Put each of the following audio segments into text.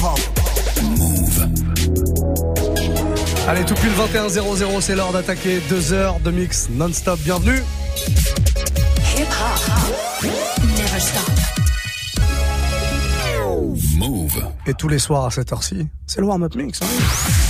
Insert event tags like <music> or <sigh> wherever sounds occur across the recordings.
Move. Allez, tout pile 21-0-0, c'est l'heure d'attaquer deux heures de mix non-stop. Bienvenue. Never stop. Move. Et tous les soirs à cette heure-ci, c'est le warm-up mix. Hein.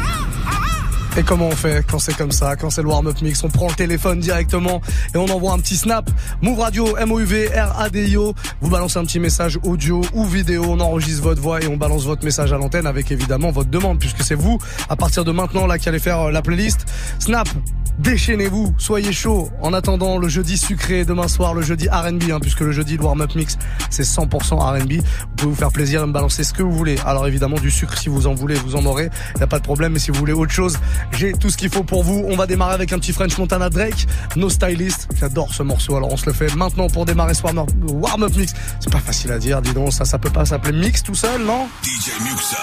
Et comment on fait quand c'est comme ça, quand c'est le warm-up mix? On prend le téléphone directement et on envoie un petit snap. Move Radio, M-O-U-V, R-A-D-I-O. Vous balancez un petit message audio ou vidéo. On enregistre votre voix et on balance votre message à l'antenne avec évidemment votre demande puisque c'est vous, à partir de maintenant, là, qui allez faire euh, la playlist. Snap, déchaînez-vous, soyez chaud. En attendant le jeudi sucré demain soir, le jeudi R&B, hein, puisque le jeudi, le warm-up mix, c'est 100% R&B. Vous pouvez vous faire plaisir et me balancer ce que vous voulez. Alors évidemment, du sucre, si vous en voulez, vous en aurez. Y a pas de problème. Mais si vous voulez autre chose, j'ai tout ce qu'il faut pour vous. On va démarrer avec un petit French Montana Drake, No Stylist. J'adore ce morceau. Alors on se le fait maintenant pour démarrer ce warm-up mix. C'est pas facile à dire, dis donc. Ça, ça peut pas s'appeler mix tout seul, non? DJ Muxa.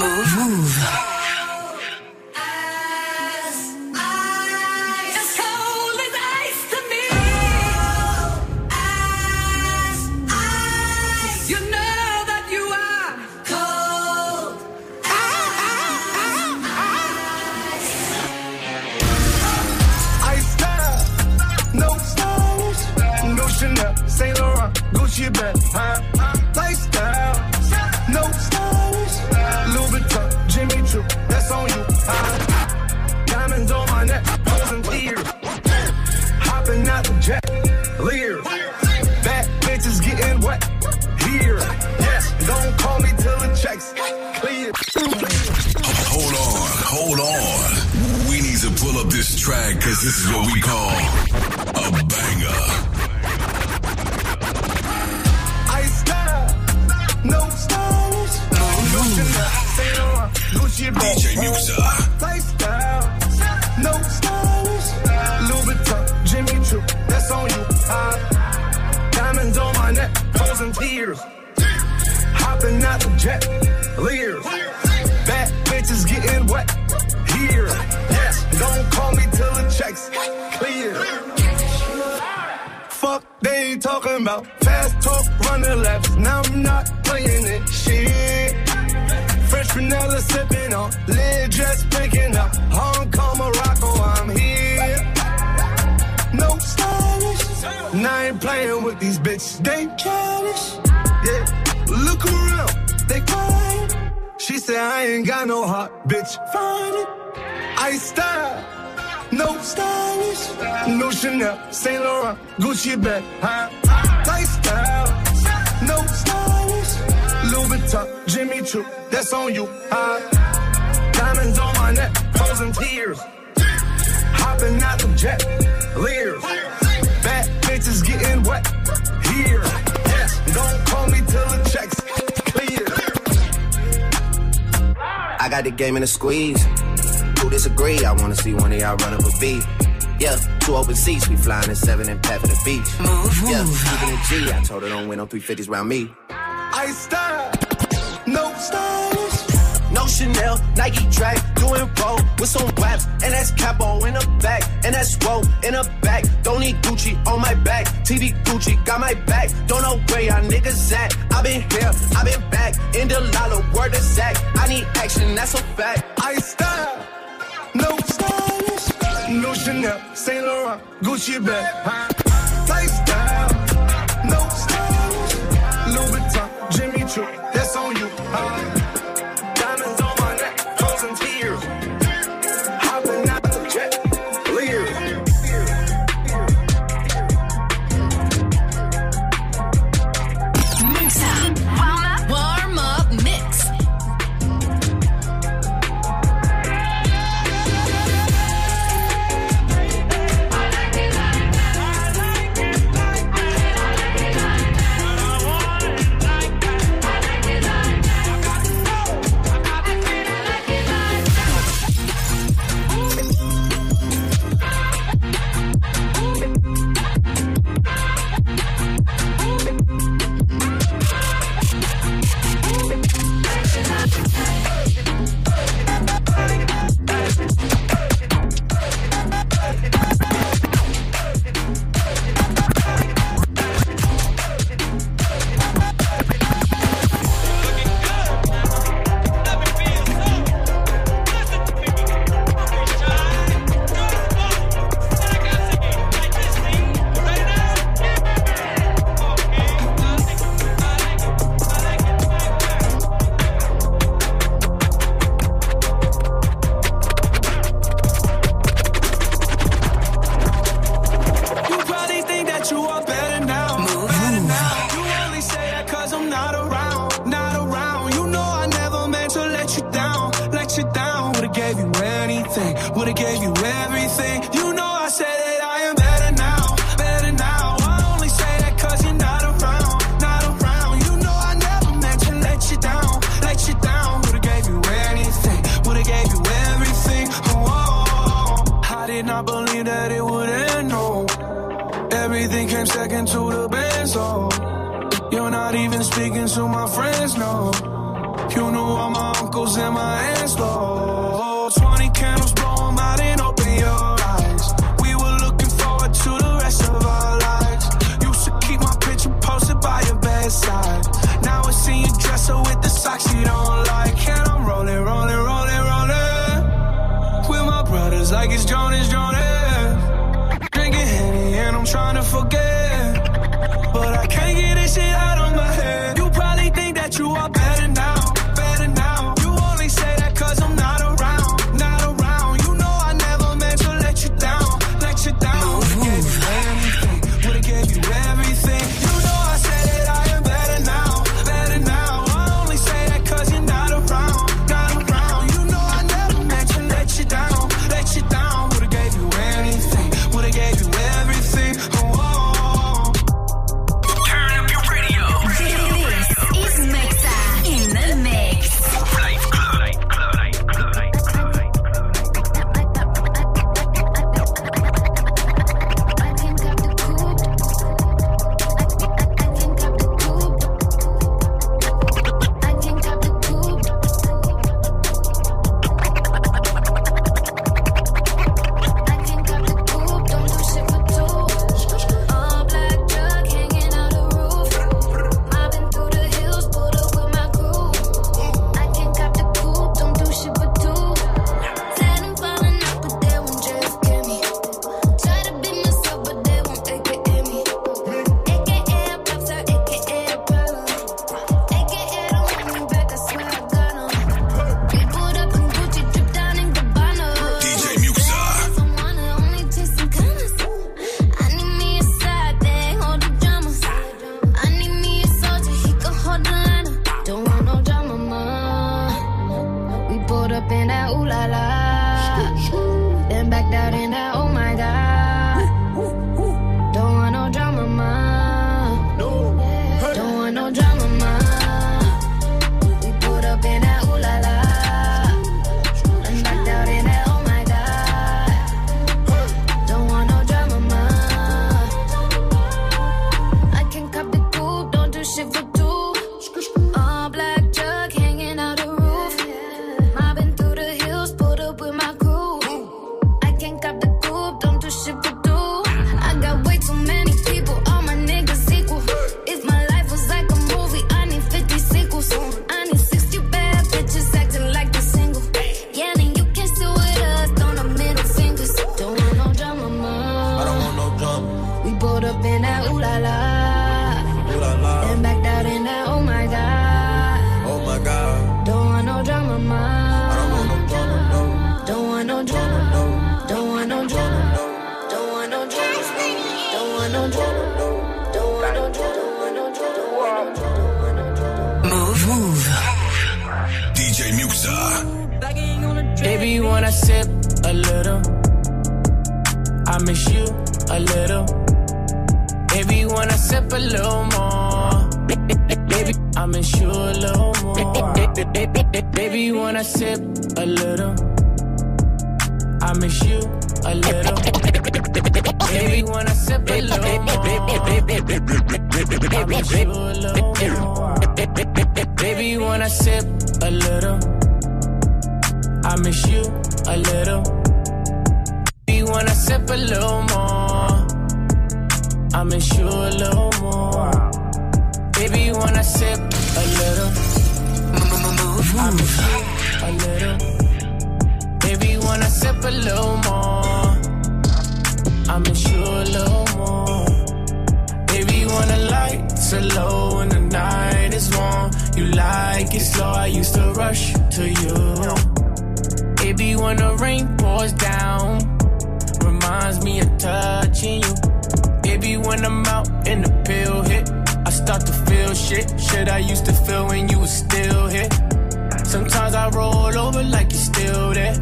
Move. Ice Gucci bag, huh? Lifestyle, no stylish, Louis Vuitton, Jimmy Choo, that's on you, huh? Diamonds on my neck, frozen tears, hopping out the jet, leers, bad bitches getting wet, here, yes, don't call me till the checks clear. I got the game in a squeeze. Who disagree? I wanna see one of y'all run up a beat. Yeah, two open seats, we flying in seven and pat for the beach. Move, Yeah, move. keeping it G. I told her don't win no 350s round me. I style, no stylish. No Chanel, Nike track, doing roll with some waps, and that's capo in the back, and that's roll in the back. Don't need Gucci on my back, TV Gucci got my back. Don't know where y'all niggas at. I been here, I been back, in the lala, word to Zach. I need action, that's a fact. I style, no stylish, no Chanel, Saint Laurent, Gucci bag? Lifestyle, no stylish, Louis Vuitton, Jimmy Choo, that's on you, huh? little more. Baby, I'm in you a little more. Baby, when I sip a little, I miss you a little. Baby, when I sip a little more, I miss you a little more. Baby, when I sip a little, I miss you a little. Baby, when I sip a little more. I miss you a little more. Baby, Wanna sip a little, move, I miss you a little. Baby, wanna sip a little more, I miss you a little more. Baby, Wanna lights are low and the night is warm, you like it slow. I used to rush to you. Baby, when the rain pours down, reminds me of touching you when I'm out in the pill hit. I start to feel shit, shit I used to feel when you was still here. Sometimes I roll over like you're still there.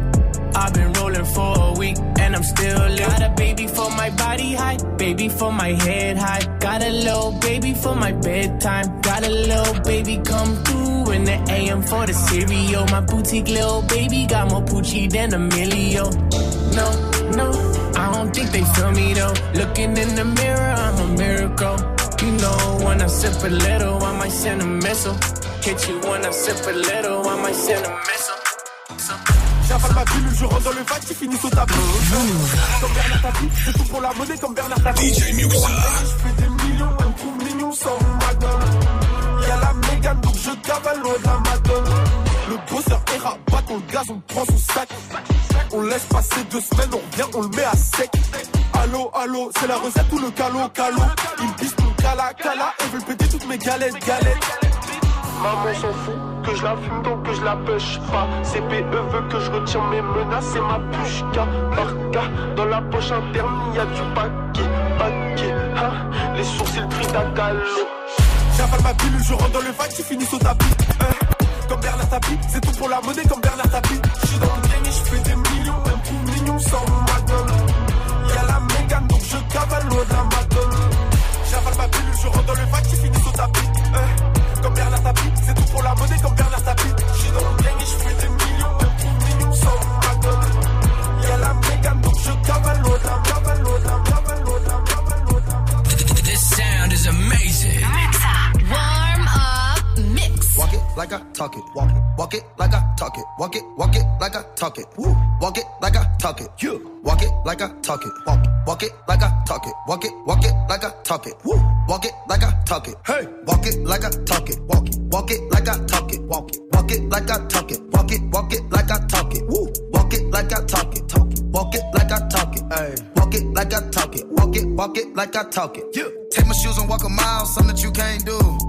I've been rolling for a week and I'm still lit. Got a baby for my body high, baby for my head high. Got a little baby for my bedtime. Got a little baby come through in the AM for the cereal. My boutique little baby got more Poochie than a millio. No, no. Don't think they feel me though. Looking in the mirror, I'm a miracle. You know, when I sip a little, I might send a missile. Hit you when I sip a little, I might send a missile. J'avale ma pilule, je rentre dans le vac qui finit au tapis. Comme Bernard Tapie, c'est tout pour la monnaie comme Bernard Tapie. DJ Muxa. Je fais des millions, elle me trouve mignon sans madame. Y'a la mégane, donc je cavale loin de la madone. Le bosseur est rabat, on le gaz, on prend son sac. On laisse passer deux semaines, on revient, on le met à sec. Allô, allô, c'est la recette ou le calo, calo. Il pisse mon cala, cala, et veut péter toutes mes galettes, galettes. Maman s'en fout que je la fume donc que je la pêche pas. CPE veut que je retire mes menaces et ma pushka. Barca dans la poche interne, y a du paquet, paquet. Hein, les sourcils tritacalo. J'avale ma pilule, je rentre dans le vac qui finit au tapis. Hein, comme Bernard Tapie, c'est tout pour la monnaie comme Bernard Tapie. J'suis dans le game et j'fais des sans madone. Y'a la mégane donc je cavale loin de la. J'avale ma pilule, je rentre dans le vac qui finit au tapis. Hein, comme Bernard Tapie, c'est tout pour la monnaie comme Bernard like I talk it. Walk it. Walk it like I talk it. Walk it. Walk it like I talk it. Woo. Walk it like I talk it. You. Walk it like I talk it. Walk it. Walk it like I talk it. Walk it. Walk it like I talk it. Woo. Walk it like I talk it. Hey. Walk it like I talk it. Walk it. Walk it like I talk it. Walk it. Walk it like I talk it. Walk it. Walk it like I talk it. Woo. Walk it like I talk it. Talk it. Walk it like I talk it. Hey. Walk it like I talk it. Walk it. Walk it like I talk it. You. Take my shoes and walk a mile, something that you can't do.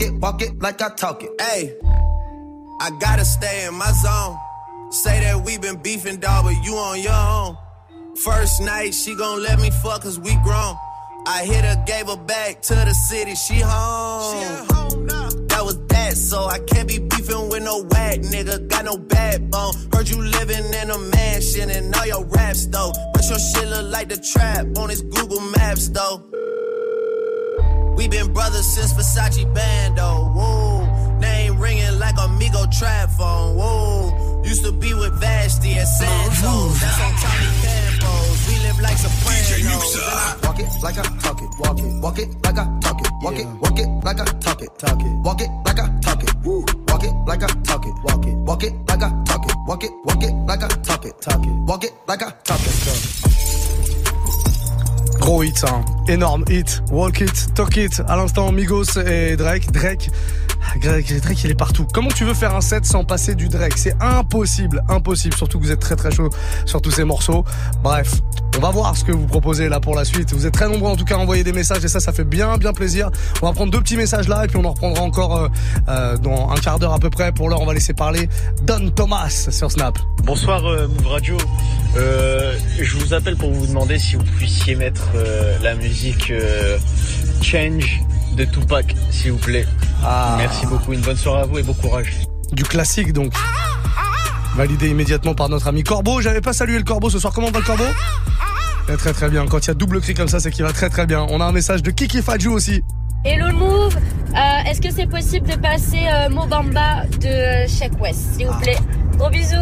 Walk it. Walk it like I talk it. Hey, I gotta stay in my zone. Say that we been beefing, dog, but you on your own. First night, she gon' let me fuck cause we grown. I hit her, gave her back to the city, she home. She at home now. That was that, so I can't be beefing with no whack nigga. Got no backbone. Heard you living in a mansion and all your raps though. But your shit look like the trap on his Google Maps though. We been brothers since Versace Bando. Whoa. Name ringing like Amigo trap phone. Whoa. Used to be with Vashti at Santos. That's on Tommy Campos. We live like Sopranos. And Walk it like I talk it. Walk it. Walk it like I talk it. Walk it. Walk it like I talk it. Talk it. Walk it like I talk it. Woo. Walk it like I talk it. Walk it. Walk it like I talk it. Walk it. Walk it like I talk it. Talk it. Walk it like I talk it. Gros hit, hein. énorme hit. Walk it, talk it. À l'instant, Migos et Drake. Drake. Drake, Drake, il est partout. Comment tu veux faire un set sans passer du Drake? C'est impossible, impossible. Surtout que vous êtes très très chaud sur tous ces morceaux. Bref, on va voir ce que vous proposez là pour la suite. Vous êtes très nombreux en tout cas à envoyer des messages et ça, ça fait bien bien plaisir. On va prendre deux petits messages là et puis on en reprendra encore euh, euh, dans un quart d'heure à peu près. Pour l'heure, on va laisser parler Don Thomas sur Snap. Bonsoir euh, Move Radio. Euh, je vous appelle pour vous demander si vous puissiez mettre euh, la musique euh, Change de Tupac, s'il vous plaît. Ah. Merci beaucoup. Une bonne soirée à vous et bon courage. Du classique donc. Validé immédiatement par notre ami Corbeau. J'avais pas salué le Corbeau ce soir. Comment va le Corbeau Très très très bien. Quand il y a double cri comme ça, c'est qu'il va très très bien. On a un message de Kiki Fadjou aussi. Hello le Move, Euh, est-ce que c'est possible de passer euh, Mobamba de Check West, s'il vous plaît? Gros bisous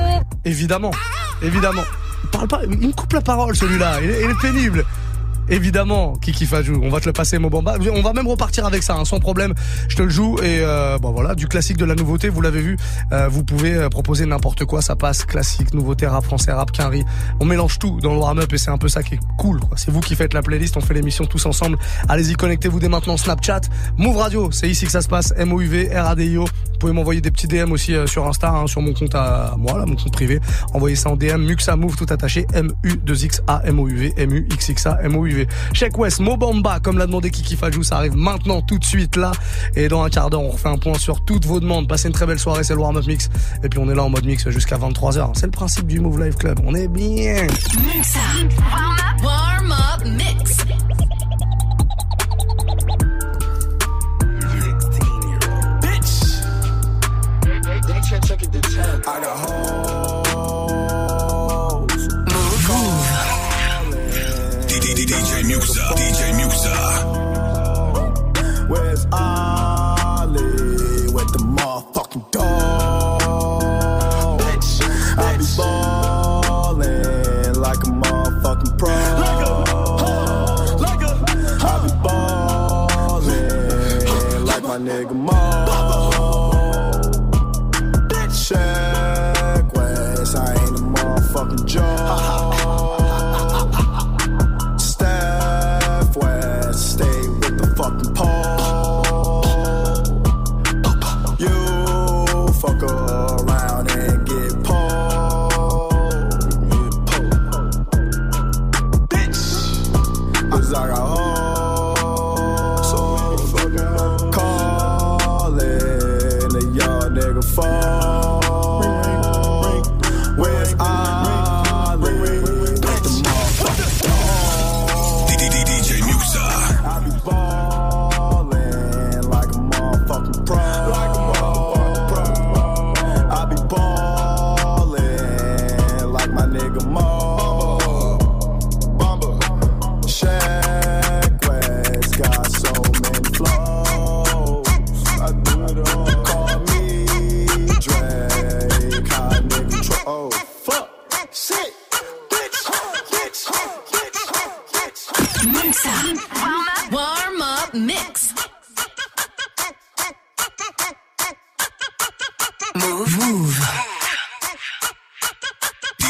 Évidemment, évidemment. il parle pas, il me coupe la parole celui-là, il est pénible. Évidemment, Kiki Fajou, on va te le passer Mobamba. On va même repartir avec ça, hein, sans problème. Je te le joue et euh, bon voilà, du classique de la nouveauté, vous l'avez vu. euh, vous pouvez euh, proposer n'importe quoi, ça passe. Classique, nouveauté, rap français, rap quinri. On mélange tout dans le warm-up et c'est un peu ça qui est cool. C'est vous qui faites la playlist, on fait l'émission tous ensemble. Allez-y, connectez-vous dès maintenant Snapchat, Move Radio, c'est ici que ça se passe. M O U V R A D I O. Vous pouvez m'envoyer des petits DM aussi sur Insta, hein, sur mon compte à moi, là, mon compte privé. Envoyez ça en DM, Muxa Move tout attaché, M U 2 X A M O U V M U X X A M O U V. Check West, Mobamba, comme l'a demandé Kiki Fajou, ça arrive maintenant tout de suite là. Et dans un quart d'heure, on refait un point sur toutes vos demandes. Passez une très belle soirée, c'est le warm-up mix. Et puis on est là en mode mix jusqu'à 23h. C'est le principe du Move Live Club. On est bien.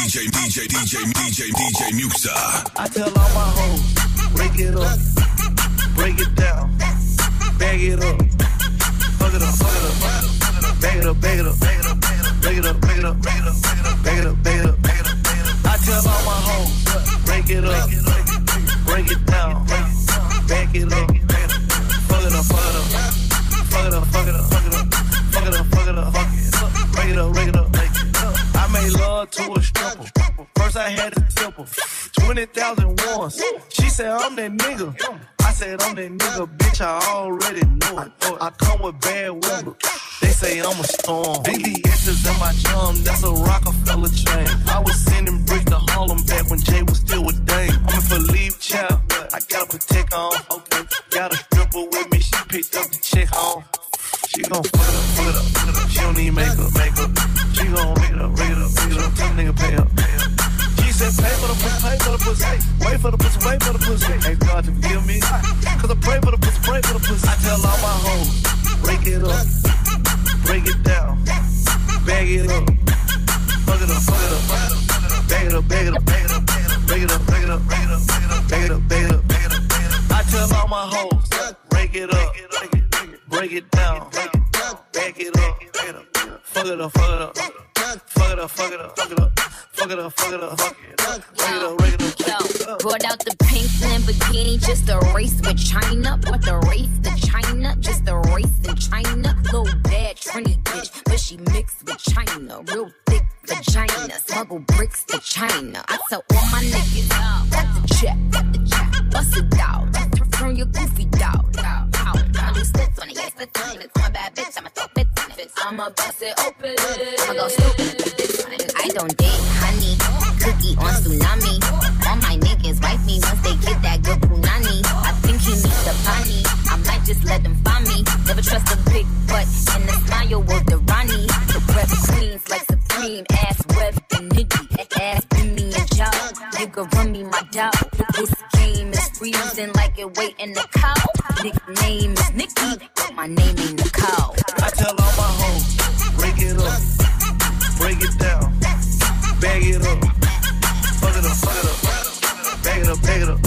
DJ, DJ, DJ, DJ, DJ Muxa. I tell all my hoes, break it up, break it down, bag it up, fuck it up, fuck it up, bag it up, bag it up, bag it up, bag it up, bag it up, bag it up, bag it up, bag it up, bag it up. I tell all my hoes, break it up, break it down, bag it up, fuck it up, fuck it up, fuck it up, fuck it up, fuck it up, fuck it up, fuck it up, fuck it up, break it up, break it up, break it up. Made love to a stripper. First I had a her. 20,000 once. She said, I'm that nigga. I said, I'm that nigga, bitch, I already know it. I come with bad weather. They say I'm a storm. VVS's in my chum, that's a Rockefeller chain. I was sending bricks to Harlem back when Jay was still with Dame. I'm for leave child. I got a protect on. Got a stripper with me, she picked up the check home. She gon' fuck it up, fuck it up. fuck it up. She don't need makeup, makeup. She gon' make it up, read up, read up. Some nigga pay up, pay up. She said, pay for the pussy, pay for the pussy. Wait for the pussy, wait for the pussy. Ain't God, to forgive me. Cause I pray for the pussy, pray for the pussy. I tell all my hoes, break it up, break it down, bag it up. Fuck it up, fuck it up, fuck it up. Bag it up, bag it up, bag it up. Bag it up, bag it up, bag it up, bag it up, bag it up, bag it up. I tell all my hoes. Break it up break it down, back it up. Fuck it up, fuck it up. Fuck it up, fuck it up, fuck it up. Fuck it up, fuck it up, fuck it up. Yo, brought out the pink Lamborghini just to race with China. What the race to China? Just a race in China. Little bad Trini bitch, but she mixed with China. Real thick vagina, smuggle bricks to China. I tell all my niggas, got the check, got the check, bust it out. Return your goofy a I'ma it. I'ma bust it open. With. I don't date honey, cookie on tsunami. All my niggas wife me once they get that good punani. I think he needs the potty. I might just let them find me. Never trust a big butt and the smile was the Ronnie. The rep queens like Supreme, ass web and nitty. Ass Bimmy and could run me my doubt. This game is freezing like it waiting to cow. Nickname is Nikki, my name ain't Nicole. I tell all my hoes, break it up, break it down, bag it up, fuck it up, fuck it up, bag it up, bag it up,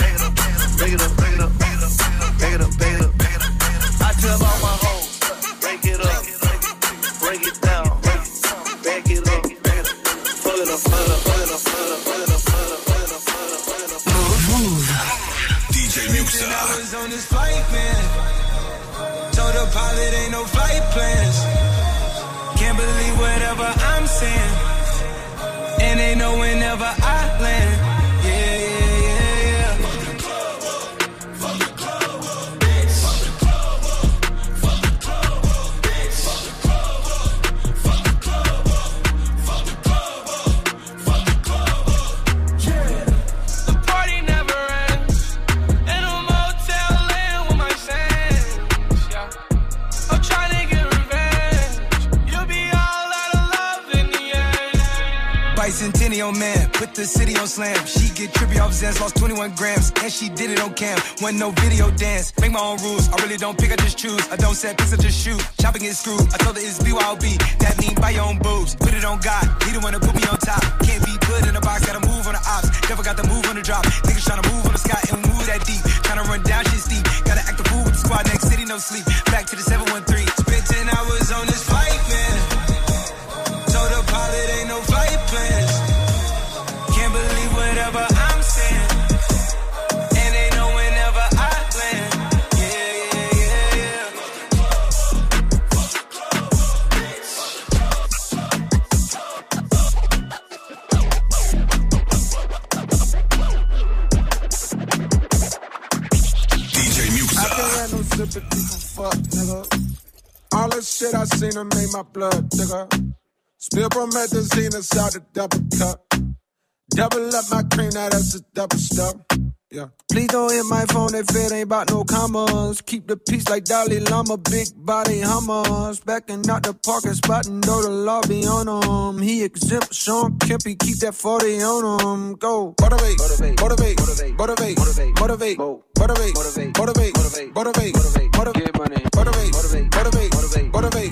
But I Zans, lost 21 grams, and she did it on cam. Wasn't no video dance, make my own rules. I really don't pick, I just choose. I don't set picks, I just shoot. Chopping is screwed. I told her it's BYOB. That mean buy your own boobs. Put it on God, he the one to put me on top. Can't be put in a box, gotta move on the ops. Never got the move on the drop. Niggas tryna move on the sky my blood thicker. Spill promethazine inside the double cup. Double up my cream, now that's a double stuff. Yeah. Please don't hit my phone if it ain't about no commas. Keep the peace like Dalai Lama, big body hummers. Backing out the parking spot and know the law be on him. He exempt Sean Kempy, keep that 40 on him. Go. Motivate, motivate, motivate, motivate, motivate, motivate, motivate, motivate, motivate, motivate, motivate, motivate, motivate, motivate,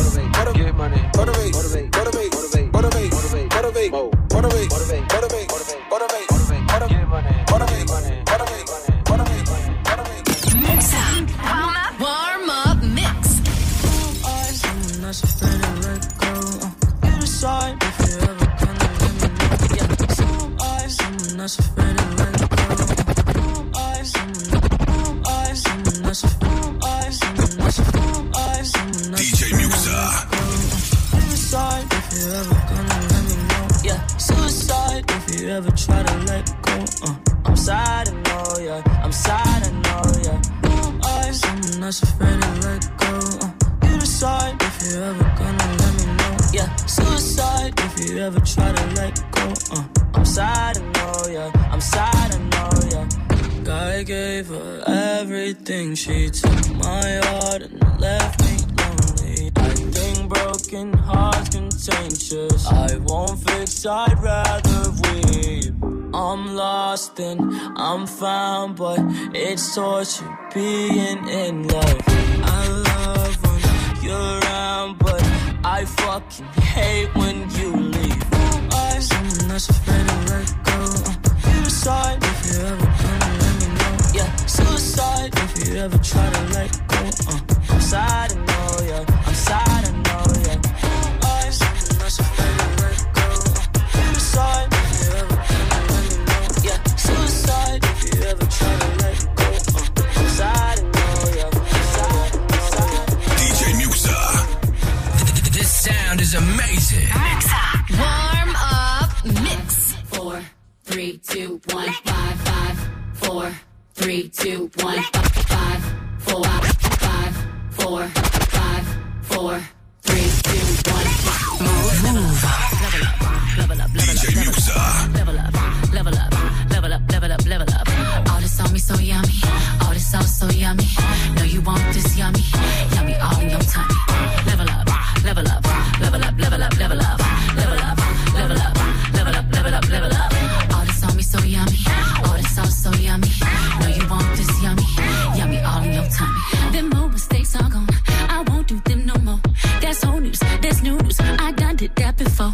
that's afraid to let go. Who am I? Someone, who am I? Someone that's afraid. Who am I? Someone that's who am I? Someone that's DJ Muxa. You if you ever gonna let me know. Yeah, suicide if you ever try to let go. Uh, I'm sad, I know, yeah. I'm sad, I know, yeah. Who am I? Someone that's afraid to let go. Uh, you decide if you ever gonna let me know. Yeah, suicide if you ever try to let go. Uh, I'm sad, I know, yeah. I'm sad, I know, yeah. God gave her everything. She took my heart and left me lonely. I think broken hearts contagious. I won't fix, I'd rather weep. I'm lost and I'm found, but it's torture being in love. I love when you're around, but I fucking hate when you leave. I someone that's afraid to let go. Decide if you ever gonna let me know. Yeah, suicide if you ever try to let go. Uh, I'm sad, I know, yeah. I'm sad, I know, yeah. I someone that's afraid to let go. Uh, if you ever gonna let me know. Yeah, suicide if you ever try to let go. Uh, I'm sad, I know, yeah. I'm sad, I'm sad. DJ Muxa. This sound is amazing. Three, two, one, five, five, four, three, two, one, five, four, five, four, five, four, three, two, one. Move. Level up, level up, level up, level up, level up, level up. All this on me so yummy, all this sauce so yummy. Know you want this yummy. keep I done did that before.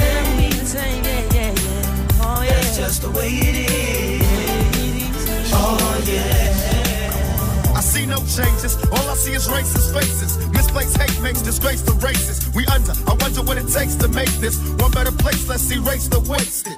The way it is. Oh yeah. I see no changes. All I see is racist faces. Misplaced hate makes disgrace to races. We under. I wonder what it takes to make this one better place. Let's erase the wasted.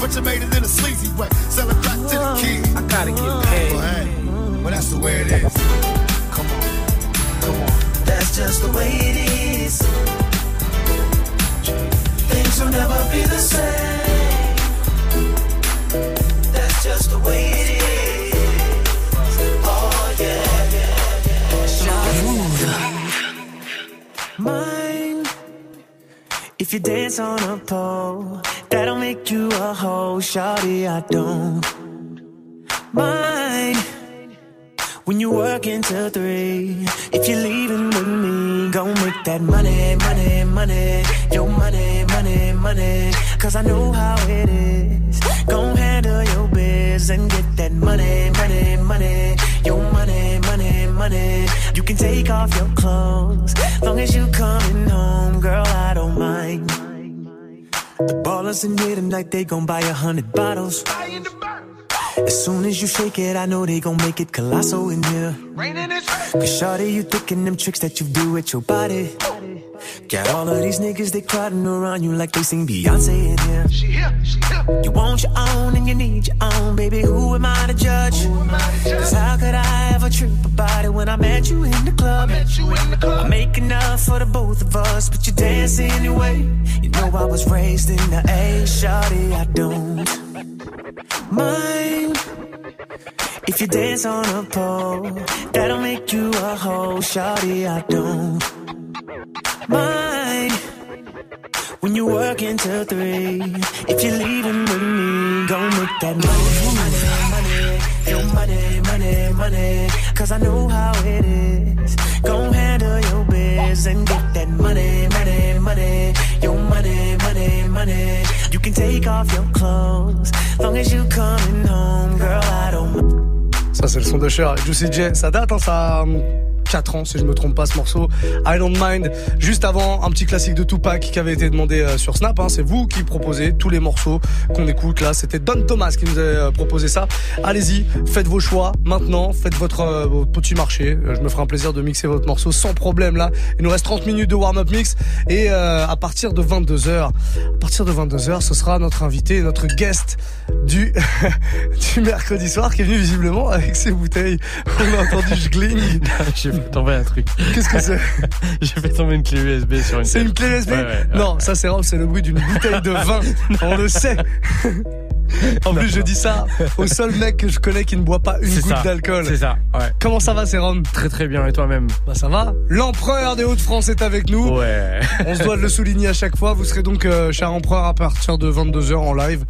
But you made it in a sleazy way. Sell it back to the kid. I gotta get paid. Well, hey, well, that's the way it is. Come on, come on. That's just the way it is. Things will never be the same. That's just the way it is. Oh yeah, yeah, yeah. Mine. If you dance on a pole, that'll make you a hoe, shawty. I don't mind when you work until three. If you're leaving with me, go make that money, money, money, your money, money, money. Cause I know how it is. Go handle your biz and get that money, money, money, your money, money, money. You can take off your clothes, long as you coming home, girl. I don't mind. The ballers in here tonight, they gon' buy a hundred bottles. As soon as you shake it, I know they gon' make it colossal in here. Cause shawty, you thinking them tricks that you do with your body. Got all of these niggas, they crowding around you like they sing Beyonce in here. She here, she here. You want your own and you need your own, baby. Who am I to judge? Cause how could I ever trip about it when I met you in the club? I make enough for the both of us, but you dance anyway. You know I was raised in the A, shawty, I don't mind. If you dance on a pole, that'll make you a hoe, shawty, I don't mind. When you work until three, if you're leaving with me, go make that money, money, money, your money, money, money. Cause I know how it is. Go handle your biz and get that money, money, money. Your money, money, money. You can take off your clothes. Long as you coming home, girl, I don't. Ça, c'est le son de Cher Juicy J. Ça date, hein, ça 4 ans, si je me trompe pas, ce morceau. I Don't Mind. Juste avant, un petit classique de Tupac qui avait été demandé euh, sur Snap. hein. C'est vous qui proposez tous les morceaux qu'on écoute. Là, c'était Don Thomas qui nous a euh, proposé ça. Allez-y, faites vos choix maintenant. Faites votre, euh, votre petit marché. Euh, Je me ferai un plaisir de mixer votre morceau sans problème là. Il nous reste 30 minutes de warm-up mix. Et euh, à partir de 22h, à partir de 22h, ce sera notre invité, notre guest du, <laughs> du mercredi soir qui est venu visiblement avec ses bouteilles. On a entendu je <laughs> gligne. J'ai fait tomber un truc. Qu'est-ce que c'est <laughs> J'ai fait tomber une clé USB sur une C'est une clé USB Ouais, ouais, ouais. Non, ça c'est c'est le bruit d'une bouteille de vin. <laughs> On le sait. <laughs> En plus, je dis ça au seul mec que je connais qui ne boit pas une goutte d'alcool. C'est ça, ouais. Comment ça va, Sérum Très très bien, et toi-même? Bah ça va. L'empereur des Hauts-de-France est avec nous. Ouais. On se doit de le souligner à chaque fois. Vous serez donc, euh, cher empereur, à partir de 22h en live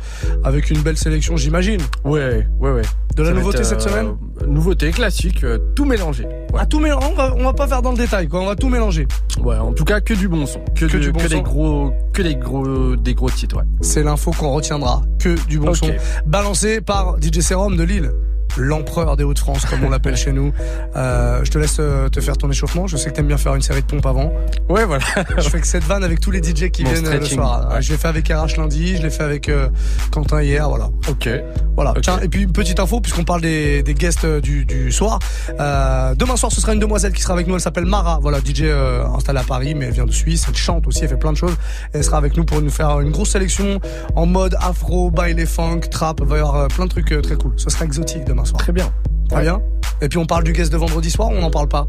avec une belle sélection, j'imagine. Ouais, ouais, ouais. De la nouveauté cette euh, semaine Nouveauté classique, euh, tout mélangé. À tout mélanger. On va, on va pas faire dans le détail, quoi. On va tout mélanger. Ouais, en tout cas que du bon son, que, du bon que son. des gros, que des gros, des gros titres. Ouais. C'est l'info qu'on retiendra. Que du bon son. Balancé par DJ Serum de Lille. L'empereur des Hauts-de-France, comme on l'appelle <laughs> chez nous. Euh, je te laisse euh, te faire ton échauffement. Je sais que t'aimes bien faire une série de pompes avant. Ouais, voilà. <laughs> je fais que cette vanne avec tous les DJ qui Mon viennent euh, le soir. ouais. Je l'ai fait avec RH lundi, je l'ai fait avec euh, Quentin hier, voilà. Ok. Voilà. Tiens, et puis une petite info, puisqu'on parle des, des guests du, du soir. Euh, demain soir, ce sera une demoiselle qui sera avec nous. Elle s'appelle Mara. Voilà, DJ euh, installée à Paris, mais elle vient de Suisse. Elle chante aussi, elle fait plein de choses. Et elle sera avec nous pour nous faire une grosse sélection en mode afro, baile funk, trap. Il va y avoir plein de trucs très cool. Ce sera exotique demain soir. Très bien. Très bien. Et puis on parle du guest de vendredi soir, ou on n'en parle pas?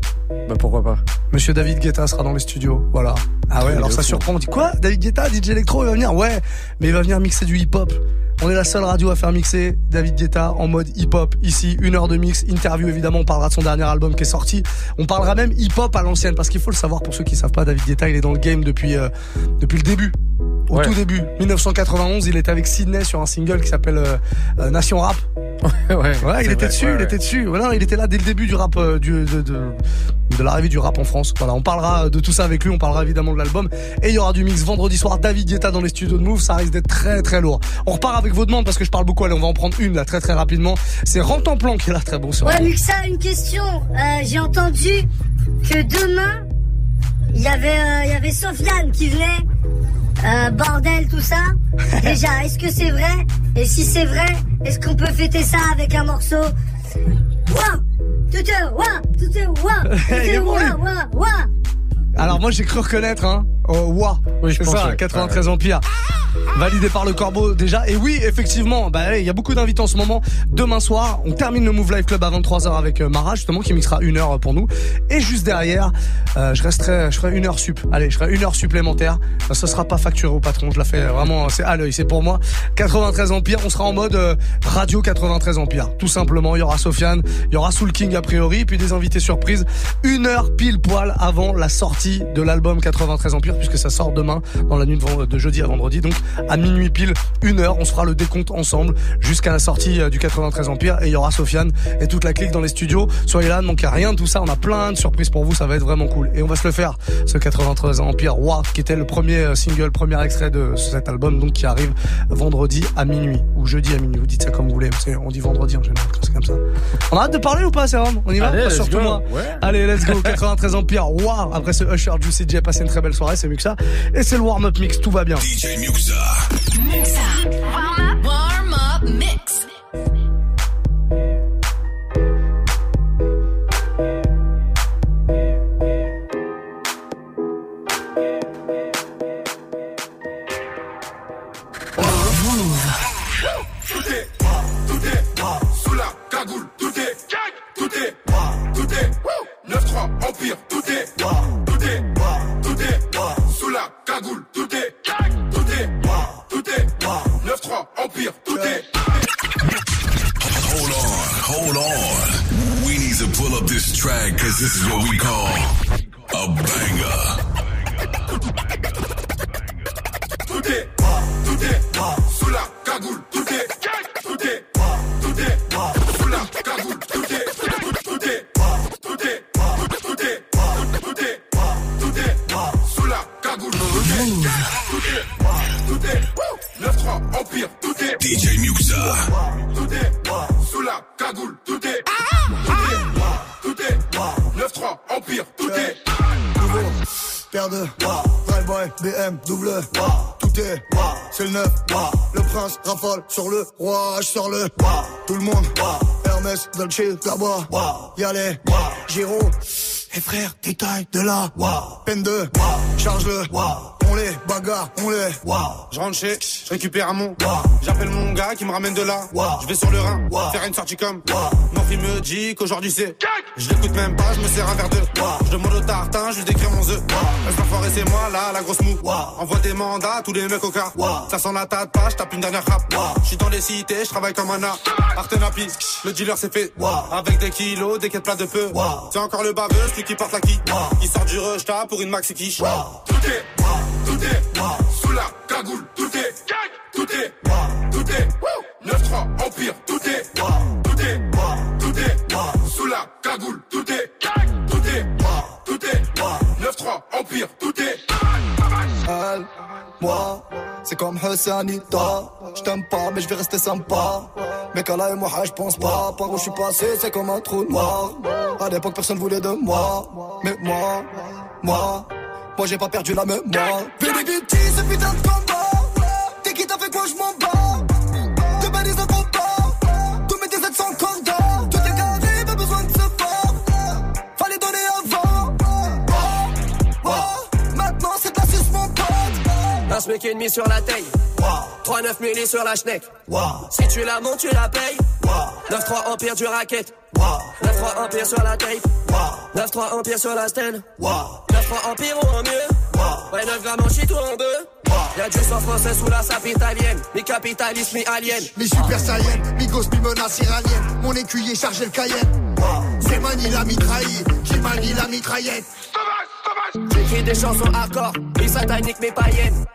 Bah pourquoi pas. Monsieur David Guetta sera dans les studios. Voilà. Ah ouais, alors ça surprend. On dit quoi? David Guetta, DJ Electro, il va venir? Ouais, mais il va venir mixer du hip-hop. On est la seule radio à faire mixer David Guetta en mode hip-hop. Ici, une heure de mix, interview évidemment. On parlera de son dernier album qui est sorti. On parlera même hip-hop à l'ancienne parce qu'il faut le savoir pour ceux qui savent pas. David Guetta, il est dans le game depuis euh, depuis le début. Au Ouais. tout début, 1991, il était avec Sydney sur un single qui s'appelle euh, euh, Nation Rap. <laughs> ouais, Ouais, il c'est était vrai, dessus, ouais, il ouais. était dessus. Voilà, il était là dès le début du rap, euh, du, de, de, de l'arrivée du rap en France. Voilà, on parlera de tout ça avec lui, on parlera évidemment de l'album. Et il y aura du mix vendredi soir, David Guetta dans les studios de Move, ça risque d'être très très lourd. On repart avec vos demandes parce que je parle beaucoup, allez, on va en prendre une là très très rapidement. C'est Rantanplan qui est là, très bon sur Ouais, Muxa, une question. Euh, J'ai entendu que demain, il y avait, euh, il y avait Sofiane qui venait. Euh, bordel, tout ça. <laughs> Déjà, est-ce que c'est vrai? Et si c'est vrai, est-ce qu'on peut fêter ça avec un morceau? Ouah Tout est ouah Tout est ouah <laughs> ouah ouah ouah Alors moi j'ai cru reconnaître hein. Oh, Wa. Oui, je c'est ça, ouais. 93 Empire. Validé par le Corbeau déjà. Et oui, effectivement, bah il y a beaucoup d'invités en ce moment. Demain soir, on termine le Move Live Club à 23h avec euh, Mara justement qui mixera une heure pour nous. Et juste derrière, euh, je resterai, je ferai une heure sup. Allez, je ferai une heure supplémentaire. Euh, Ce sera pas facturé au patron. Je la fais vraiment, c'est à l'œil, c'est pour moi. 93 Empire, on sera en mode euh, radio 93 Empire. Tout simplement, il y aura Sofiane, il y aura Soul King a priori, puis des invités surprises. Une heure pile poil avant la sortie de l'album 93 Empire, puisque ça sort demain dans la nuit de, de jeudi à vendredi. Donc à minuit pile, une heure, on se fera le décompte ensemble jusqu'à la sortie euh, du 93 Empire et il y aura Sofiane et toute la clique dans les studios. Soyez là, ne manquez rien de tout ça. On a plein de surprises pour vous, ça va être vraiment cool. Et on va se le faire, ce 93 Empire Wow, qui était le premier euh, single, premier extrait de cet album, donc qui arrive vendredi à minuit ou jeudi à minuit. Vous dites ça comme vous voulez, c'est- on dit vendredi en général, quand c'est comme ça. On a hâte de parler ou pas, Sérum On y va? Allez, Surtout go. moi. Ouais. Allez, let's go. 93 Empire. Wow. Après ce Usher Juicy J, passez une très belle soirée, c'est mieux que ça. Et c'est le warm-up mix, tout va bien. DJ Muxa. Mix. Sur le roi Je sors le, tout le monde Hermès, Dolce, là-bas Y'a les, Giro Et frère, détail de là. Peine de, charge-le On les bagarre, on les Je rentre chez, je récupère un mon. J'appelle mon gars qui me ramène de là. Je vais sur le Rhin, faire une sortie comme. Mon fils me dit qu'aujourd'hui c'est. Je l'écoute même pas, je me sers un verre de. Je demande au tartin, je lui décris mon œuf. L'enfoiré, c'est moi là, la grosse mou. Envoie des mandats, à tous les mecs au car. Ça sent la pas, je tape une dernière rap. Je suis dans les cités, je travaille comme un art. Artenapi, le dealer c'est fait. Avec des kilos, des quêtes plats de peu. C'est encore le baveux, celui qui porte la qui. Il sort du rush, pour une maxi quiche. Tout est, tout est, sous la cagoule, tout est, tout est, tout est, 9-3, Empire, tout est, tout est, tout est, sous la cagoule, tout est, tout est, tout est, 9-3, Empire, tout est. Elle, moi, c'est comme Hassanita. Je t'aime pas, mais je vais rester sympa. Mais là et moi, je pense pas. Par où je suis passé, c'est comme un trou noir. À l'époque, personne voulait de moi. Mais moi, moi, moi, j'ai pas perdu la mémoire. Vérité, ce putain de combat. T'es qui t'as fait quoi, je m'en bats. De balises de combat. Tous mes DZ sont cordons. Tout est carré, pas besoin de se fort. Fallait donner avant. Oh, oh, maintenant, c'est la suce, mon pote. Un SMIC et demi sur la taille. 3-9 milli sur la schneck. Si tu la montes, tu la payes. 9-3 empire du racket. 9-3 empire sur la tape. 9-3 empire sur la stand. 9-3 empire ou en mieux. Ouais, 9 grammes en shit ou en deux. Y'a du sang français sous la sape italienne. Mi capitaliste, mi alien. Mi super saiyan, mi gosse, mi menace iranienne. Mon écuyer chargé le cayenne. C'est Mani la mitraille, qui manie la mitraillette. J'écris des chansons hardcore, mi satanique, mais païennes.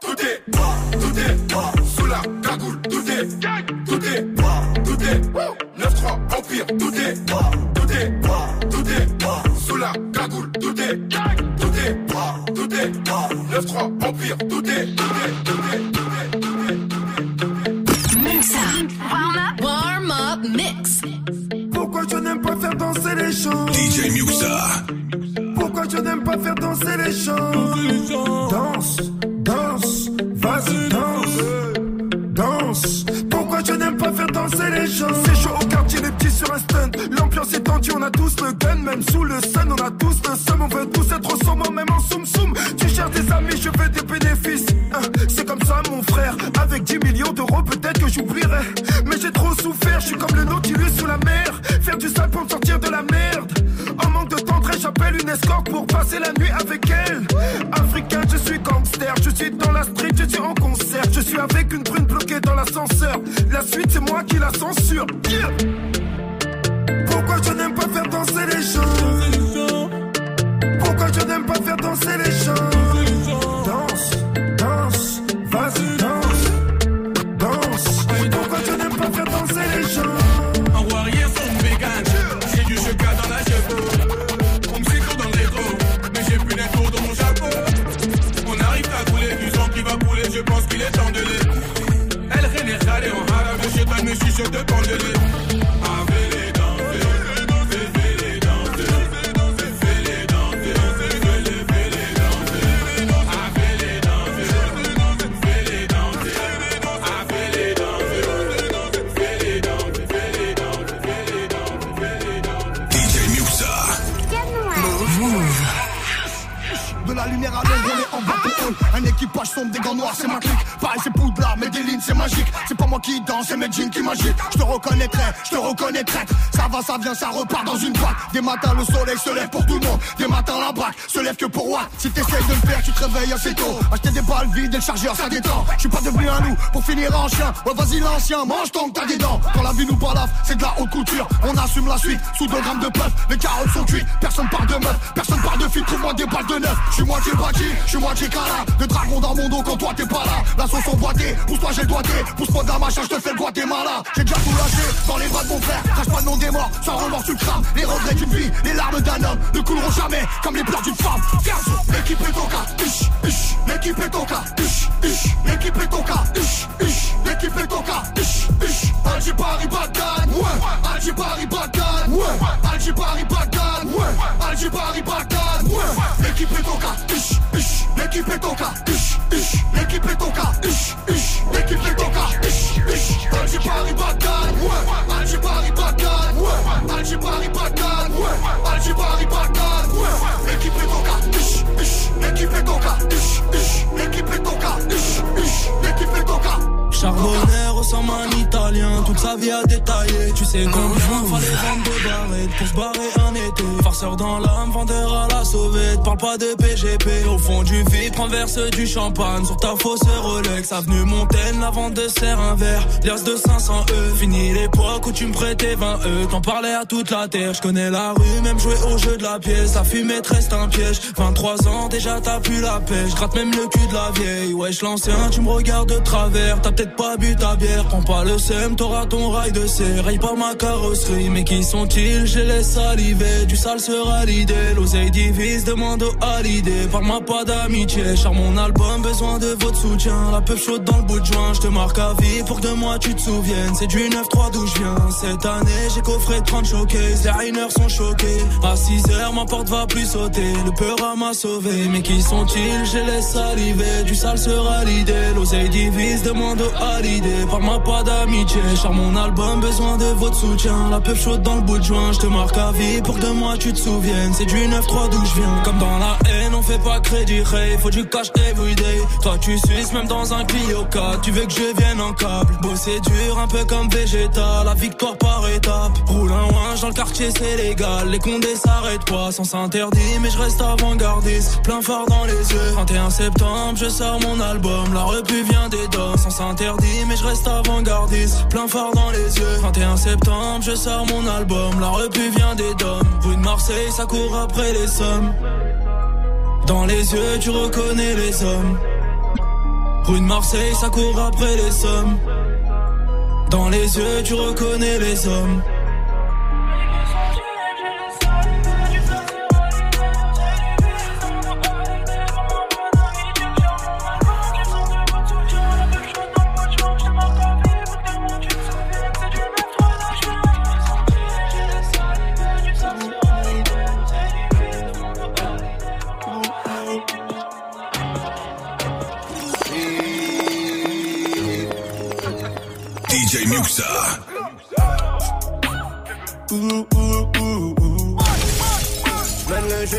Tout est, tout est, sous la cagoule, tout est, tout est, tout est, 9-3, Empire, tout est, tout est, tout est, sous la cagoule, tout est, tout est, tout est, 9-3, Empire, tout est, tout est, tout est. Muxa. Warm up. Warm up mix. Pourquoi je n'aime pas faire danser les gens? DJ Muxa. Pourquoi je n'aime pas faire danser les gens? Danse, danse, vas-y danse, danse. Je n'aime pas faire danser les gens C'est chaud au quartier, les petits sur un stand. L'ambiance est tendue, on a tous le gun, même sous le sun, on a tous le seum. On veut tous être au sommet, même en soum soum. Tu cherches des amis, je veux des bénéfices. Hein, C'est comme ça, mon frère. Avec 10 millions d'euros, peut-être que j'oublierai. Mais j'ai trop souffert, je suis comme le Nautilus sous la mer. Faire du sale pour me sortir de la merde. En manque de tendresse, j'appelle une escorte pour passer la nuit avec elle. Africain, je suis gangster, je suis dans la street, je suis en concert. Je suis avec une brune La suite, c'est moi qui la censure. Pourquoi je n'aime pas faire danser les gens? Pourquoi je n'aime pas faire danser les gens? C'est ma clique. Pareil, c'est poudlard, mais des lignes, c'est magique. Moi qui danse, c'est mes jeans qui m'agitent. Je te reconnaîtrai, je te reconnaîtrai. Ça va, ça vient, ça repart dans une boîte. Des matins, le soleil se lève pour tout le monde. Des matins, la braque se lève que pour moi. Si t'essayes de le faire, tu te réveilles assez tôt. Acheter des balles vides et le chargeur, ça détend. Je suis pas devenu un loup pour finir en chien. Ouais, vas-y, l'ancien, mange ton que t'as des dents. Quand la vie nous balafre, c'est de la haute couture. On assume la suite sous 2 grammes de puff. Les carottes sont cuites, personne parle de meuf, personne parle de fille. Trouve-moi des balles de neuf. Je suis moitié bâti, je suis moitié cala. Le dragon dans mon dos quand toi t'es pas là. La sauce emboîtée, pousse-toi, j'ai le doigté. Pousse-moi ma je te fais le Guatemala. J'ai déjà tout lâché dans les bras de mon frère. Crache pas le nom des morts, sans remords tu crames. Les regrets d'une vie, les larmes d'un homme ne couleront jamais comme les pleurs d'une femme. L'équipe est ton cas. L'équipe est ton cas, pas de PGP. Au fond du vide, prends du champagne sur ta fausse Rolex. Avenue Montaigne, la vente de serre un verre. Lias de 500 E. Fini l'époque où tu me prêtais 20 E. T'en parlais à toute la terre. Je connais la rue, même jouer au jeu de la pièce. La fumée te reste un piège. 23 ans, déjà t'as plus la pêche. Gratte même le cul de la vieille. Wesh, l'ancien, tu me regardes de travers. T'as peut-être pas bu ta bière. Prends pas le seum, t'auras ton rail de serre. Raye pas ma carrosserie. Mais qui sont-ils? Je les saliver. Du sale sera l'idée. L'oseille divise, demande halidé. Parle-moi pas d'amitié. Char mon album, besoin de votre soutien. La peuf chaude dans le bout de joint. Je te marque à vie pour que de moi tu te souviennes. C'est du 9-3 d'où je viens. Cette année, j'ai coffré 30 choqués. Les rainers sont choqués. À 6 heures, ma porte va plus sauter. Le peur m'a sauvé. Mais qui sont-ils? Je les saliver. Du sale sera l'idée. L'oseille divise, demande au halidé. Parle-moi pas d'amitié. Char mon album, besoin de votre soutien. La peuf chaude dans le bout de joint. Je te marque à vie pour que de moi tu te souviennes. C'est du 9-3 d'où je viens. Comme dans la haine, on fait pas crédit ray. Faut du cash everyday. Toi, tu suces même dans un Clio 4. Tu veux que je vienne en câble? Bosser dur, un peu comme Vegeta. La victoire par étape. Roule un ouinge dans le quartier, c'est légal. Les condés s'arrêtent pas sans s'interdit. Mais je reste avant-gardiste. Plein phare dans les yeux. 21 septembre, je sors mon album. La repu vient des dents. Sans s'interdit, mais je reste avant-gardiste. Plein phare dans les yeux. 21 septembre, je sors mon album. La repu vient des dômes. Rue de Marseille, ça court après les sommes. Dans les yeux, tu reconnais les hommes. Rue de Marseille, ça court après les sommes. Dans les yeux, tu reconnais les hommes.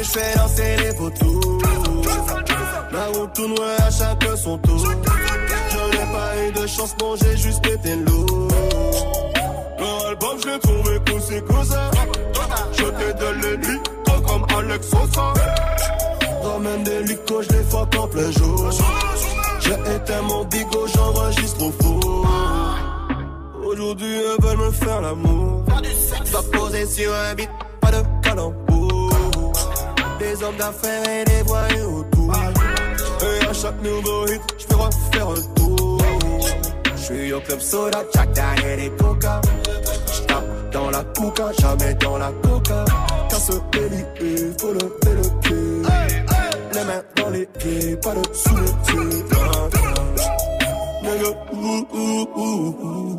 Fais lancer les poteaux. La route tourne à chaque son tour. Je n'ai pas eu de chance, non, j'ai juste été lourd. Leur album, je l'ai trouvé cool, c'est cousin. Je t'ai donné lui, toi comme Alex Sosa. Ramène des licos, je les fuck en plein jour. J'ai éteint mon bigot, j'enregistre au four. Aujourd'hui, elles veulent me faire l'amour. Dois poser sur un beat, pas de calembour. Des hommes d'affaires et des voyous autour. Et à chaque nouveau hit, je peux refaire un tour. Je suis au club soda, Jack derrière les coca. J'tape dans la coca, jamais dans la coca. Car ce délit, il faut lever le pied. Les mains dans les pieds, pas de sous les pieds. Nigga, ouh.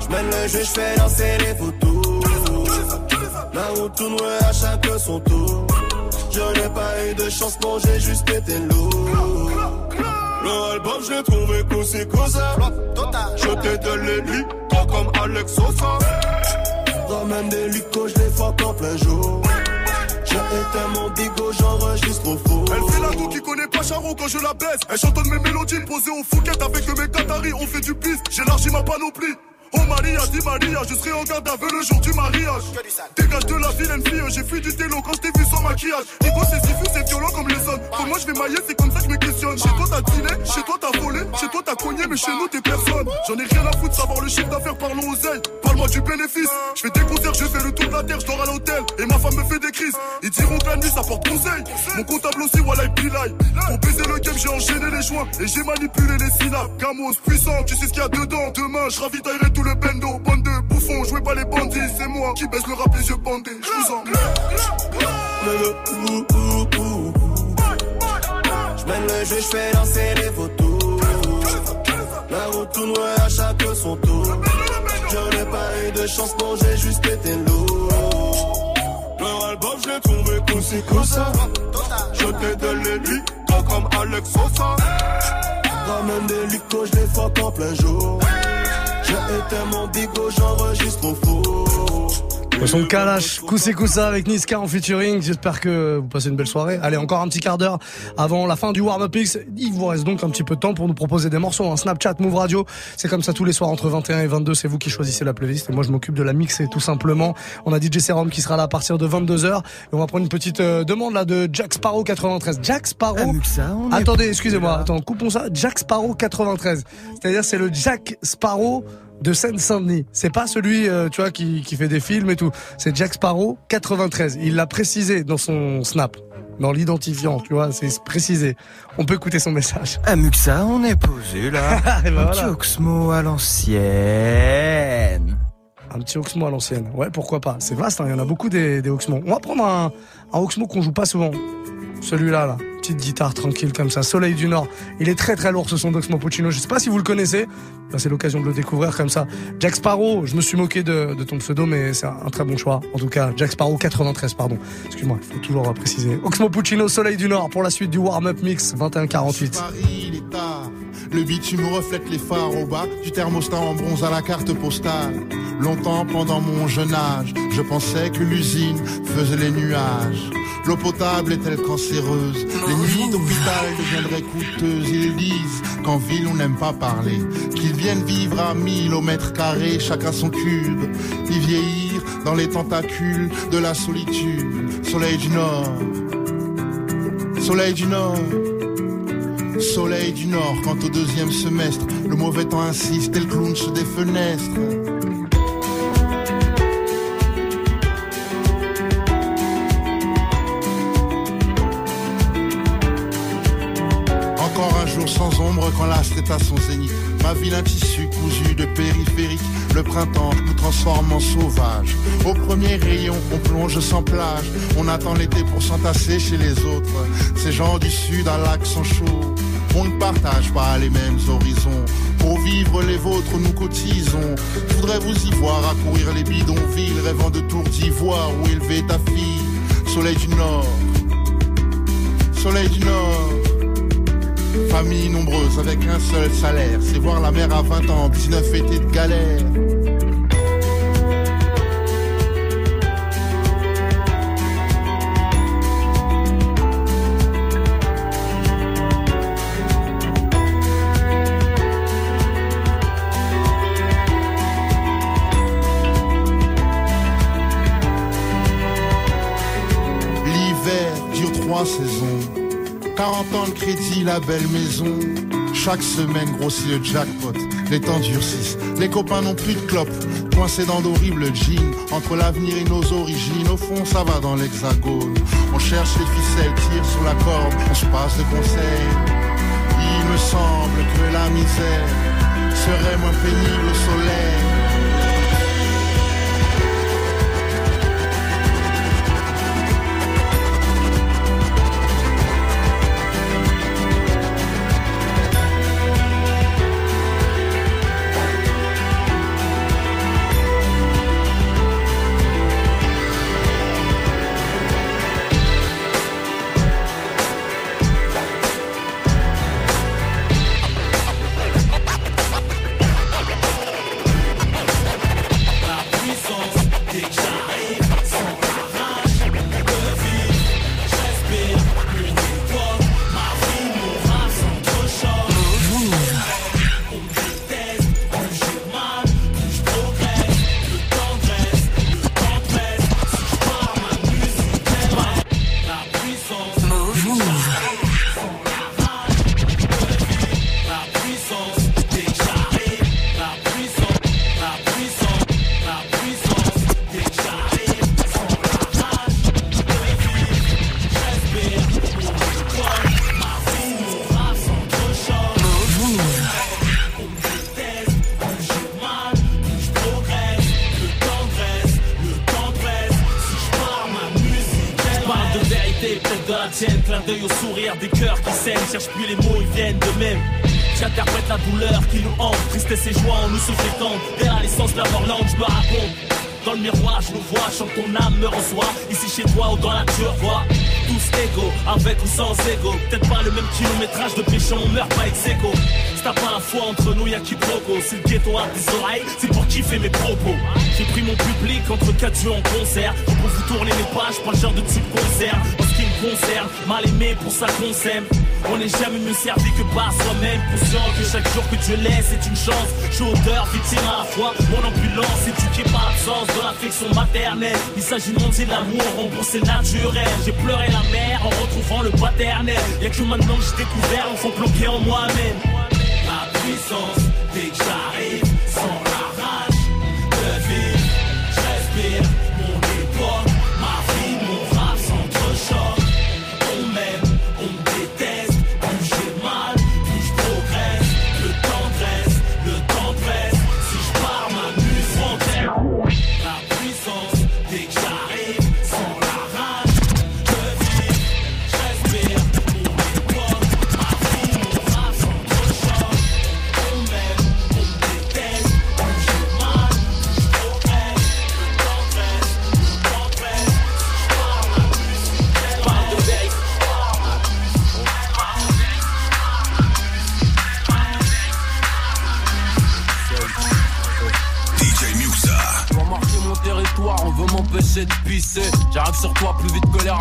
J'mène le jeu, j'fais danser les photos. La route tourne à chaque son tour. Je n'ai pas eu de chance, non, j'ai juste été lourd. Le album, je l'ai trouvé c'est cousin. Je t'ai donné lui, toi comme Alex Sosa. Ramène des licos, je les fuck en plein jour. J'ai éteint mon bigot, j'enregistre au faux. Elle fait la go qui connaît pas Charo quand je la baisse. Elle chantonne mes mélodies posées au Fouquet avec mes Qataris. On fait du piste, j'élargis ma panoplie. Oh Maria, dit Maria, je serai en garde à vue le jour du mariage. Dégage de la vilaine fille, j'ai fui du télo quand je t'ai vu sans maquillage. Nico, c'est si fou, c'est violent comme les. Pour moi, je vais mailler, c'est comme ça que je me questionne. Chez toi, t'as dîné, chez toi, t'as volé, chez toi, t'as cogné, mais chez nous, t'es personne. J'en ai rien à foutre, savoir le chiffre d'affaires, parlons aux ailes. Parle-moi du bénéfice. Je fais des concerts, je fais le tour de la terre, je dors à l'hôtel. Et ma femme me fait des crises. Ils diront que la nuit, ça porte conseil. Mon comptable aussi, voilà, il pilai. Pour baiser le game, j'ai enchaîné les joints. Et j'ai manipulé les syllabes. Gamos, puissant, tu sais ce qu'il y a dedans. Demain, je ravitaillerai tout le bendo. Bande de bouffons, jouez pas les bandits. C'est moi qui baisse le rap les yeux bandés. Je vous en J'mène le jeu, j'fais danser les photos. La route tourne à chaque son tour. Je n'ai pas eu de chance, non, j'ai juste été lourd. Leur album, je trouvé c'est comme ça. Je t'ai donné lui, comme Alex Sosa. Ramène des licos, je les fuck en plein jour. Éteint mon bigot, j'enregistre au faux. Son Kalash, Koussi Koussa avec Niska en featuring. J'espère que vous passez une belle soirée. Allez, encore un petit quart d'heure avant la fin du Warm-Up Mix. Il vous reste donc un petit peu de temps pour nous proposer des morceaux. Un Snapchat, Move Radio. C'est comme ça tous les soirs entre 21 et 22. C'est vous qui choisissez la playlist. Et moi, je m'occupe de la mixer tout simplement. On a DJ Serum qui sera là à partir de 22h. Et on va prendre une petite euh, demande là de Jack Sparrow 93. Jack Sparrow. Attendez, excusez-moi. Attends, coupons ça. Jack Sparrow 93. C'est-à-dire, c'est le Jack Sparrow de Seine-Saint-Denis. C'est pas celui, euh, tu vois, qui, qui fait des films et tout. C'est Jack Sparrow 93. Il l'a précisé dans son snap, dans l'identifiant, tu vois, c'est précisé. On peut écouter son message. À Muxa, on est posé là. <laughs> Et ben Un voilà. petit Oxmo à l'ancienne. Un petit Oxmo à l'ancienne. Ouais, pourquoi pas. C'est vaste, hein, il y en a beaucoup des, des Oxmo. On va prendre un, un Oxmo qu'on joue pas souvent. Celui-là, là. Petite guitare tranquille comme ça. Soleil du Nord. Il est très très lourd ce son d'Oxmo Puccino. Je sais pas si vous le connaissez. Ben, c'est l'occasion de le découvrir comme ça. Jack Sparrow, je me suis moqué de, ton pseudo, mais c'est un, très bon choix. En tout cas, Jack Sparrow 93, pardon. Excuse-moi, il faut toujours préciser. Oxmo Puccino, Soleil du Nord pour la suite du warm-up mix 21-48. Paris, il est tard. Le bitume reflète les phares au bas du thermostat en bronze à la carte postale. Longtemps pendant mon jeune âge, je pensais que l'usine faisait les nuages. L'eau potable est-elle cancéreuse? Les nuits d'hôpital deviendraient coûteuses. Ils disent qu'en ville on n'aime pas parler. Qu'ils viennent vivre à 1000 au mètre carré, chacun son cube. Y vieillir dans les tentacules de la solitude. Soleil du Nord. Soleil du Nord. Soleil du Nord, quant au deuxième semestre, le mauvais temps insiste et le clown se des fenêtres. Quand l'astre est à son zénith. Ma ville un tissu cousu de périphérique. Le printemps nous transforme en sauvages. Au premier rayon, on plonge sans plage. On attend l'été pour s'entasser chez les autres. Ces gens du sud à l'accent chaud. On ne partage pas les mêmes horizons. Pour vivre les vôtres, nous cotisons. Je voudrais vous y voir accourir les bidonvilles, rêvant de tours d'ivoire où élever ta fille. Soleil du Nord. Soleil du Nord. Famille nombreuse avec un seul salaire. C'est voir la mer à 20 ans, 19 étés de galère. 40 ans de crédit, la belle maison. Chaque semaine grossit le jackpot. Les temps durcissent. Les copains n'ont plus de clopes. Coincés dans d'horribles jeans. Entre l'avenir et nos origines. Au fond, ça va dans l'hexagone. On cherche les ficelles, tire sur la corde. On se passe de conseils. Il me semble que la misère serait moins pénible au soleil. Plus les mots, ils viennent de même. J'interprète la douleur qui nous hante. Tristesse et joie en nous. Dès la naissance de la morlande, je me raconte. Dans le miroir, je nous vois, chante ton âme me reçoit. Ici chez toi ou dans la nature, vois. tous égaux, avec ou sans ego. Peut-être pas le même kilométrage de péché, on meurt pas ex. Si t'as pas un foie entre nous, y'a qui proco. C'est le ghetto à tes oreilles, c'est pour kiffer mes propos. J'ai pris mon public entre quatre yeux en concert. Pour vous tourner les pages, pas le genre de type concert. En ce qui me concerne, mal aimé pour ça qu'on s'aime. On n'est jamais mieux servi que par soi-même. Conscient que chaque jour que Dieu laisse est une chance. Je suis auteur, victime à la fois. Mon ambulance éduquée par l'absence de l'affection maternelle. Il s'agit de monter l'amour, rembourser naturel. J'ai pleuré la mer en retrouvant le paternel. Y'a que maintenant que j'ai découvert l'enfant planqué en moi-même. Ma puissance, dès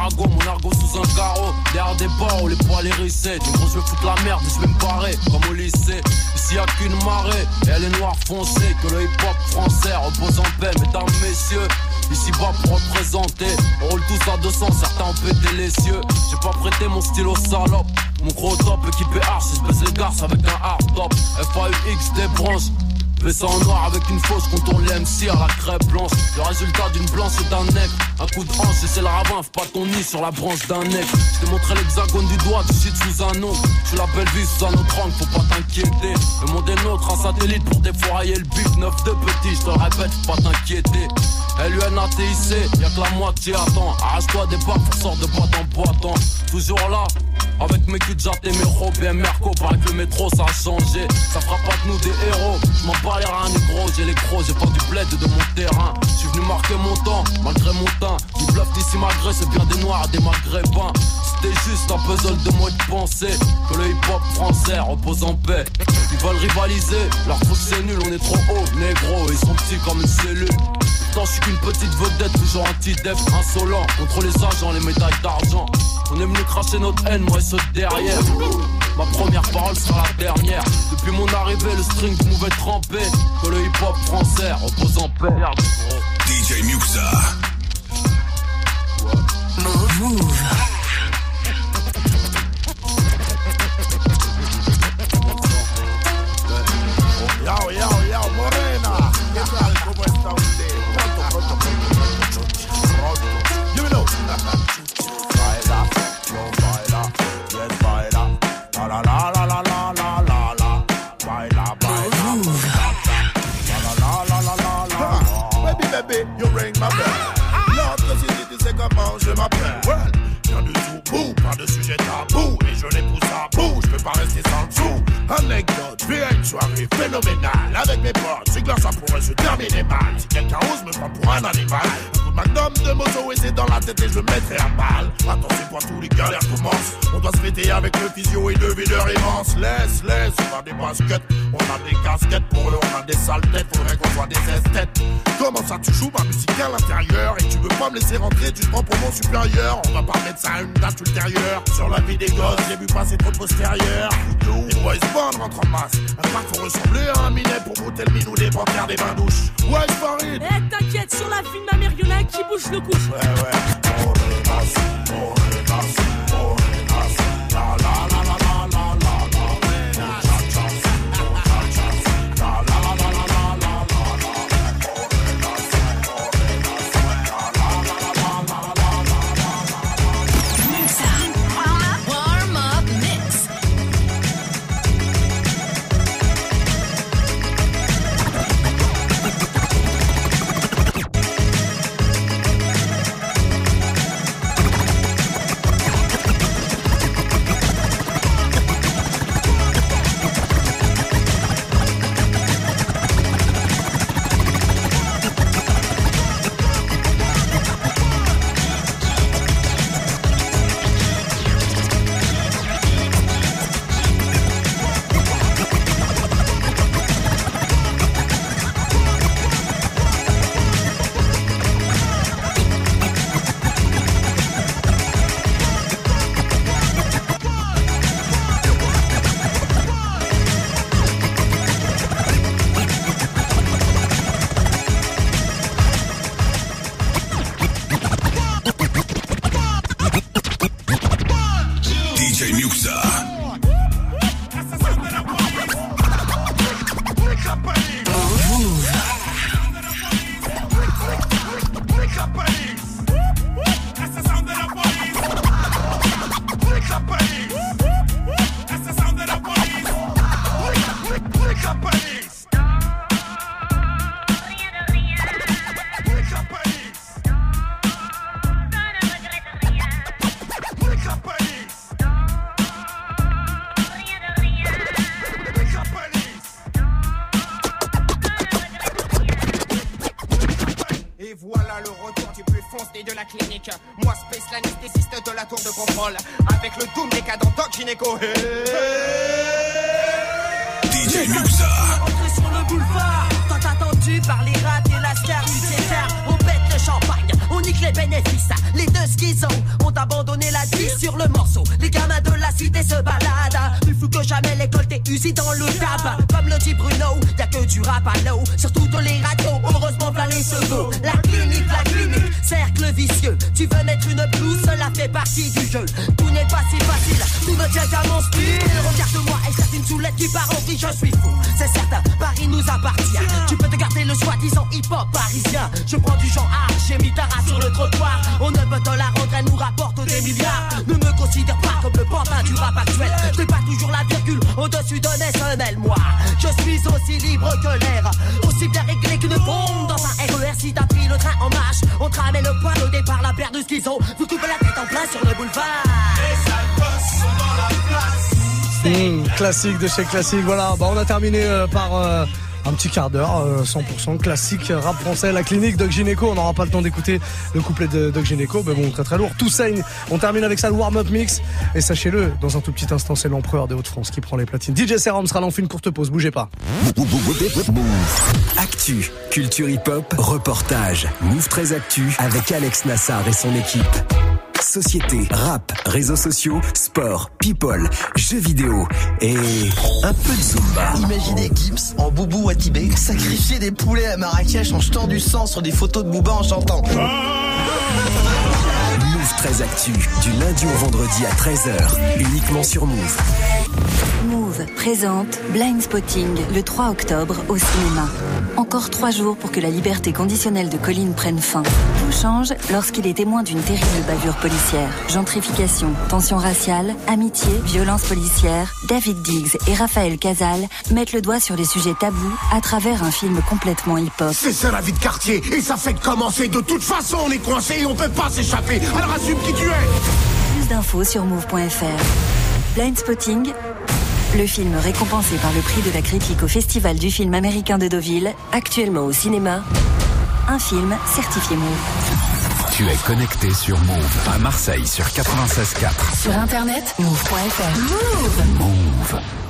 les mon argot sous un carreau. Derrière des bords où les poils hérissés. Du gros, je vais foutre la merde je vais me barrer, comme au lycée. Ici y'a qu'une marée, et elle est noire foncée. Que le hip hop français repose en paix, mesdames, messieurs. Ici bas pour représenter, on roule tous à 200, certains ont pété les cieux. J'ai pas prêté mon stylo salope. Mon gros top équipé je baisse les garces avec un hard top. FAUX des Baissant en noir avec une fausse contourne les MC à la crêpe blanche. Le résultat d'une blanche et d'un nec. Un coup de hanche et c'est le ravin, pas ton nid sur la branche d'un nec. Je t'ai montré l'hexagone du doigt, tu shit sous un nom. Je la belle vie sous un autre angle, faut pas t'inquiéter. Le monde est nôtre, un satellite pour défourailler le bif. Neuf de petit, je te répète, faut pas t'inquiéter. LUNATIC, y'a que la moitié attend. Arrache-toi des barres pour sortir de boîte en boitant. Toujours là, avec mes jatte et mes robes et Merco, paraît que le métro ça a changé. Ça fera pas de nous des héros. Je m'en bats les reins, gros, j'ai les gros, j'ai pas du bled de mon terrain. Je suis venu marquer mon temps, malgré mon teint. Ils bluffent d'ici malgré, c'est bien des noirs, des maghrébins. C'était juste un puzzle de moi de penser que le hip hop français repose en paix. Ils veulent rivaliser, leur truc c'est nul, on est trop haut, négro, ils sont petits comme une cellule. Pourtant, je suis qu'une petite vedette, toujours anti-def, insolent. Contre les agents, les médailles d'argent. On est venu cracher notre haine, moi et ceux de derrière. Ma première parole sera la dernière. Depuis mon arrivée, le string pouvait tremper. Que le hip-hop français repose en paix. DJ Muxa. Move. Je prends du genre art, j'ai mis ta race sur le trottoir. On ne peut te la rendre, elle nous rapporte des milliards. Ne me considère pas comme le pantin du rap actuel. Je pas toujours la virgule au-dessus d'un SNL, moi. Je suis aussi libre que l'air, aussi bien réglé qu'une bombe dans un RER. Si t'as pris le train en marche, on te ramène le poil au départ, la paire de schizo. Vous coupez la tête en plein sur le boulevard. Les sont dans la place. Mmh, classique de chez classique. Voilà, bah on a terminé euh, par euh, un petit quart d'heure, euh, 100% classique rap français, la clinique Doc Gynéco. On n'aura pas le temps d'écouter le couplet de Doc Gynéco, mais bon, très très lourd. Tout. On termine avec ça le warm-up mix. Et sachez-le, dans un tout petit instant, c'est l'empereur des Hauts-de-France qui prend les platines. DJ Serum sera là, on fait une courte pause, bougez pas. Actu, culture hip-hop, reportage. Move très Actu avec Alex Nassar et son équipe société, rap, réseaux sociaux, sport, people, jeux vidéo et un peu de zumba. Imaginez Gibbs en boubou à Tibet sacrifier des poulets à Marrakech en jetant du sang sur des photos de Bouba en chantant. Ah 13 Actu, du lundi au vendredi à 13h, uniquement sur Move. Move présente Blind Spotting le 3 octobre au cinéma. Encore trois jours pour que la liberté conditionnelle de Colin prenne fin. Tout change lorsqu'il est témoin d'une terrible bavure policière. Gentrification, tension raciale, amitié, violence policière. David Diggs et Raphaël Casal mettent le doigt sur les sujets tabous à travers un film complètement hip-hop. C'est ça la vie de quartier et ça fait commencer. De toute façon, on est coincé et on peut pas s'échapper. Alors assume qui tu es. Plus d'infos sur move.fr. Blind Spotting, le film récompensé par le prix de la critique au Festival du film américain de Deauville, actuellement au cinéma, un film certifié Move. Tu es connecté sur Move à Marseille sur 96.4. Sur internet, move.fr. Move Move.